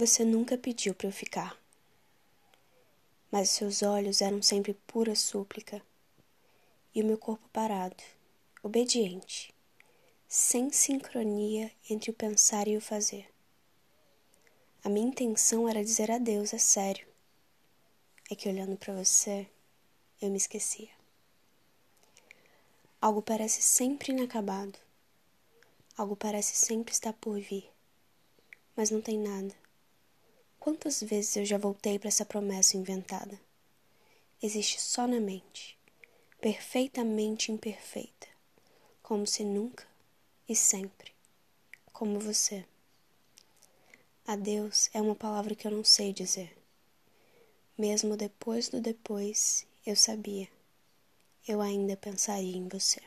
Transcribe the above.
Você nunca pediu para eu ficar, mas seus olhos eram sempre pura súplica, e o meu corpo parado, obediente, sem sincronia entre o pensar e o fazer. A minha intenção era dizer adeus, é sério. É que olhando para você, eu me esquecia. Algo parece sempre inacabado. Algo parece sempre estar por vir. Mas não tem nada. Quantas vezes eu já voltei para essa promessa inventada? Existe só na mente, perfeitamente imperfeita, como se nunca e sempre, como você. Adeus é uma palavra que eu não sei dizer. Mesmo depois do depois, eu sabia. Eu ainda pensaria em você.